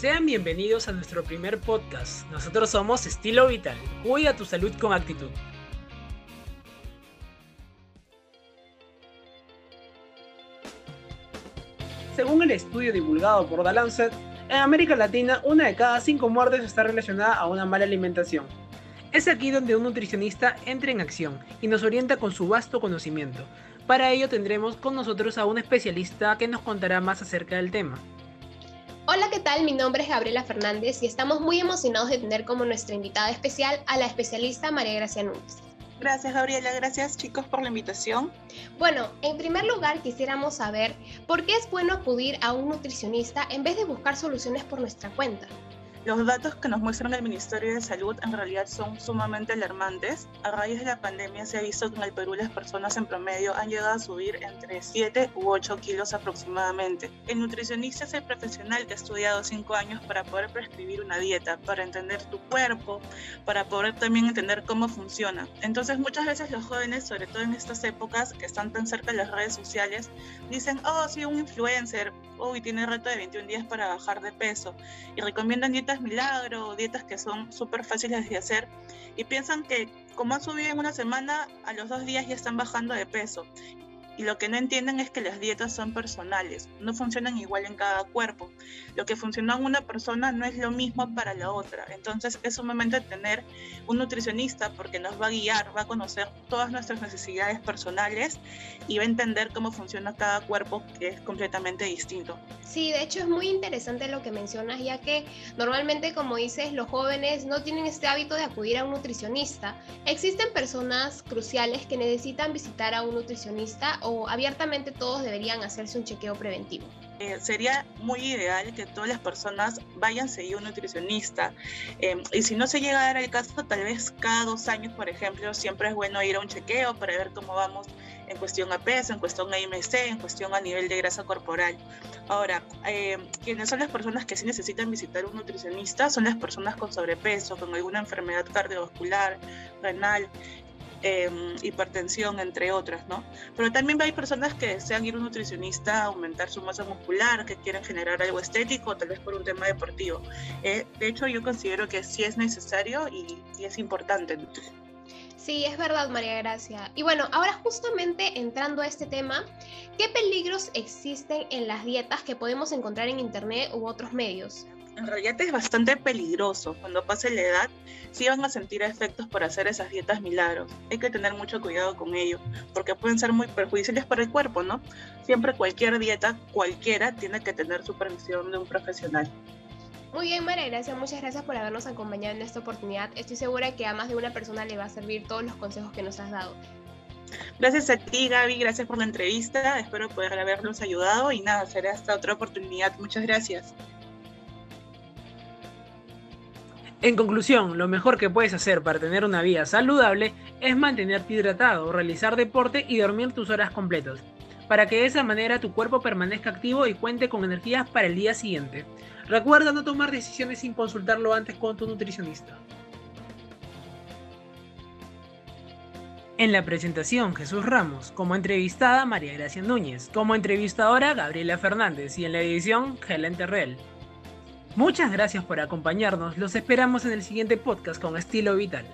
Sean bienvenidos a nuestro primer podcast. Nosotros somos Estilo Vital. Cuida tu salud con actitud. Según el estudio divulgado por The Lancet, en América Latina una de cada cinco muertes está relacionada a una mala alimentación. Es aquí donde un nutricionista entra en acción y nos orienta con su vasto conocimiento. Para ello tendremos con nosotros a un especialista que nos contará más acerca del tema. Hola, ¿qué tal? Mi nombre es Gabriela Fernández y estamos muy emocionados de tener como nuestra invitada especial a la especialista María Gracia Núñez. Gracias, Gabriela. Gracias, chicos, por la invitación. Bueno, en primer lugar quisiéramos saber por qué es bueno acudir a un nutricionista en vez de buscar soluciones por nuestra cuenta. Los datos que nos muestran el Ministerio de Salud en realidad son sumamente alarmantes. A raíz de la pandemia se ha visto que en el Perú las personas en promedio han llegado a subir entre 7 u 8 kilos aproximadamente. El nutricionista es el profesional que ha estudiado 5 años para poder prescribir una dieta, para entender tu cuerpo, para poder también entender cómo funciona. Entonces muchas veces los jóvenes, sobre todo en estas épocas que están tan cerca de las redes sociales, dicen, oh, sí, un influencer, uy, tiene reto de 21 días para bajar de peso y recomiendan dietas milagro, dietas que son súper fáciles de hacer y piensan que como han subido en una semana, a los dos días ya están bajando de peso. Y lo que no entienden es que las dietas son personales, no funcionan igual en cada cuerpo. Lo que funcionó en una persona no es lo mismo para la otra. Entonces es sumamente tener un nutricionista porque nos va a guiar, va a conocer todas nuestras necesidades personales y va a entender cómo funciona cada cuerpo que es completamente distinto. Sí, de hecho es muy interesante lo que mencionas, ya que normalmente, como dices, los jóvenes no tienen este hábito de acudir a un nutricionista. Existen personas cruciales que necesitan visitar a un nutricionista abiertamente todos deberían hacerse un chequeo preventivo? Eh, sería muy ideal que todas las personas vayan a seguir un nutricionista. Em, y si no se llega a dar el caso, tal vez cada dos años, por ejemplo, siempre es bueno ir a un chequeo para ver cómo vamos en cuestión a peso, en cuestión a IMC, en cuestión a nivel de grasa corporal. Ahora, eh, quienes son las personas que sí necesitan visitar un nutricionista son las personas con sobrepeso, con alguna enfermedad cardiovascular, renal, Em, hipertensión, entre otras, ¿no? Pero también hay personas que desean ir a un nutricionista aumentar su masa muscular, que quieren generar algo estético, tal vez por un tema deportivo. Eh, de hecho, yo considero que sí es necesario y, y es importante. Sí, es verdad, María Gracia. Y bueno, ahora justamente entrando a este tema, ¿qué peligros existen en las dietas que podemos encontrar en Internet u otros medios? En realidad es bastante peligroso. Cuando pase la edad, sí van a sentir efectos por hacer esas dietas milagros. Hay que tener mucho cuidado con ello, porque pueden ser muy perjudiciales para el cuerpo, ¿no? Siempre cualquier dieta, cualquiera, tiene que tener supervisión de un profesional. Muy bien, María Gracia, muchas gracias por habernos acompañado en esta oportunidad. Estoy segura que a más de una persona le va a servir todos los consejos que nos has dado. Gracias a ti, Gaby, gracias por la entrevista. Espero poder habernos ayudado y nada, será hasta otra oportunidad. Muchas gracias. En conclusión, lo mejor que puedes hacer para tener una vida saludable es mantenerte hidratado, realizar deporte y dormir tus horas completas, para que de esa manera tu cuerpo permanezca activo y cuente con energías para el día siguiente. Recuerda no tomar decisiones sin consultarlo antes con tu nutricionista. En la presentación, Jesús Ramos, como entrevistada María Gracia Núñez, como entrevistadora Gabriela Fernández y en la edición Helen Terrell. Muchas gracias por acompañarnos, los esperamos en el siguiente podcast con Estilo Vital.